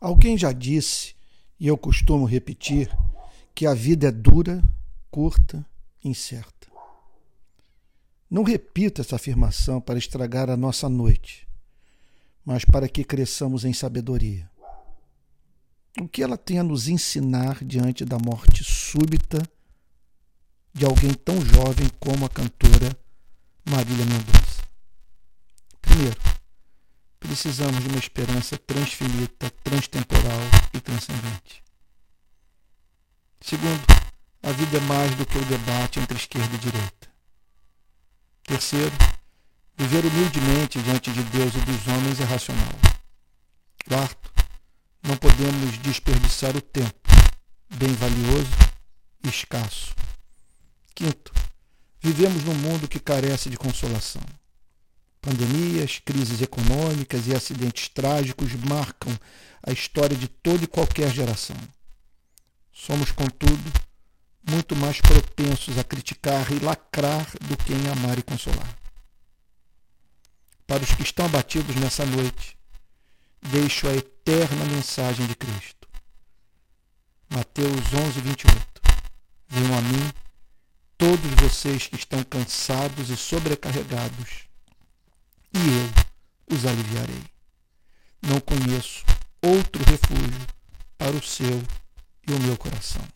Alguém já disse, e eu costumo repetir, que a vida é dura, curta, incerta. Não repito essa afirmação para estragar a nossa noite, mas para que cresçamos em sabedoria. O que ela tem a nos ensinar diante da morte súbita de alguém tão jovem como a cantora Marília Mendonça? Precisamos de uma esperança transfinita, transtemporal e transcendente. Segundo, a vida é mais do que o debate entre esquerda e direita. Terceiro, viver humildemente diante de Deus e dos homens é racional. Quarto, não podemos desperdiçar o tempo, bem valioso e escasso. Quinto, vivemos num mundo que carece de consolação. Pandemias, crises econômicas e acidentes trágicos marcam a história de toda e qualquer geração. Somos, contudo, muito mais propensos a criticar e lacrar do que em amar e consolar. Para os que estão abatidos nessa noite, deixo a eterna mensagem de Cristo. Mateus 11, 28. Venham a mim, todos vocês que estão cansados e sobrecarregados, os aliviarei. Não conheço outro refúgio para o seu e o meu coração.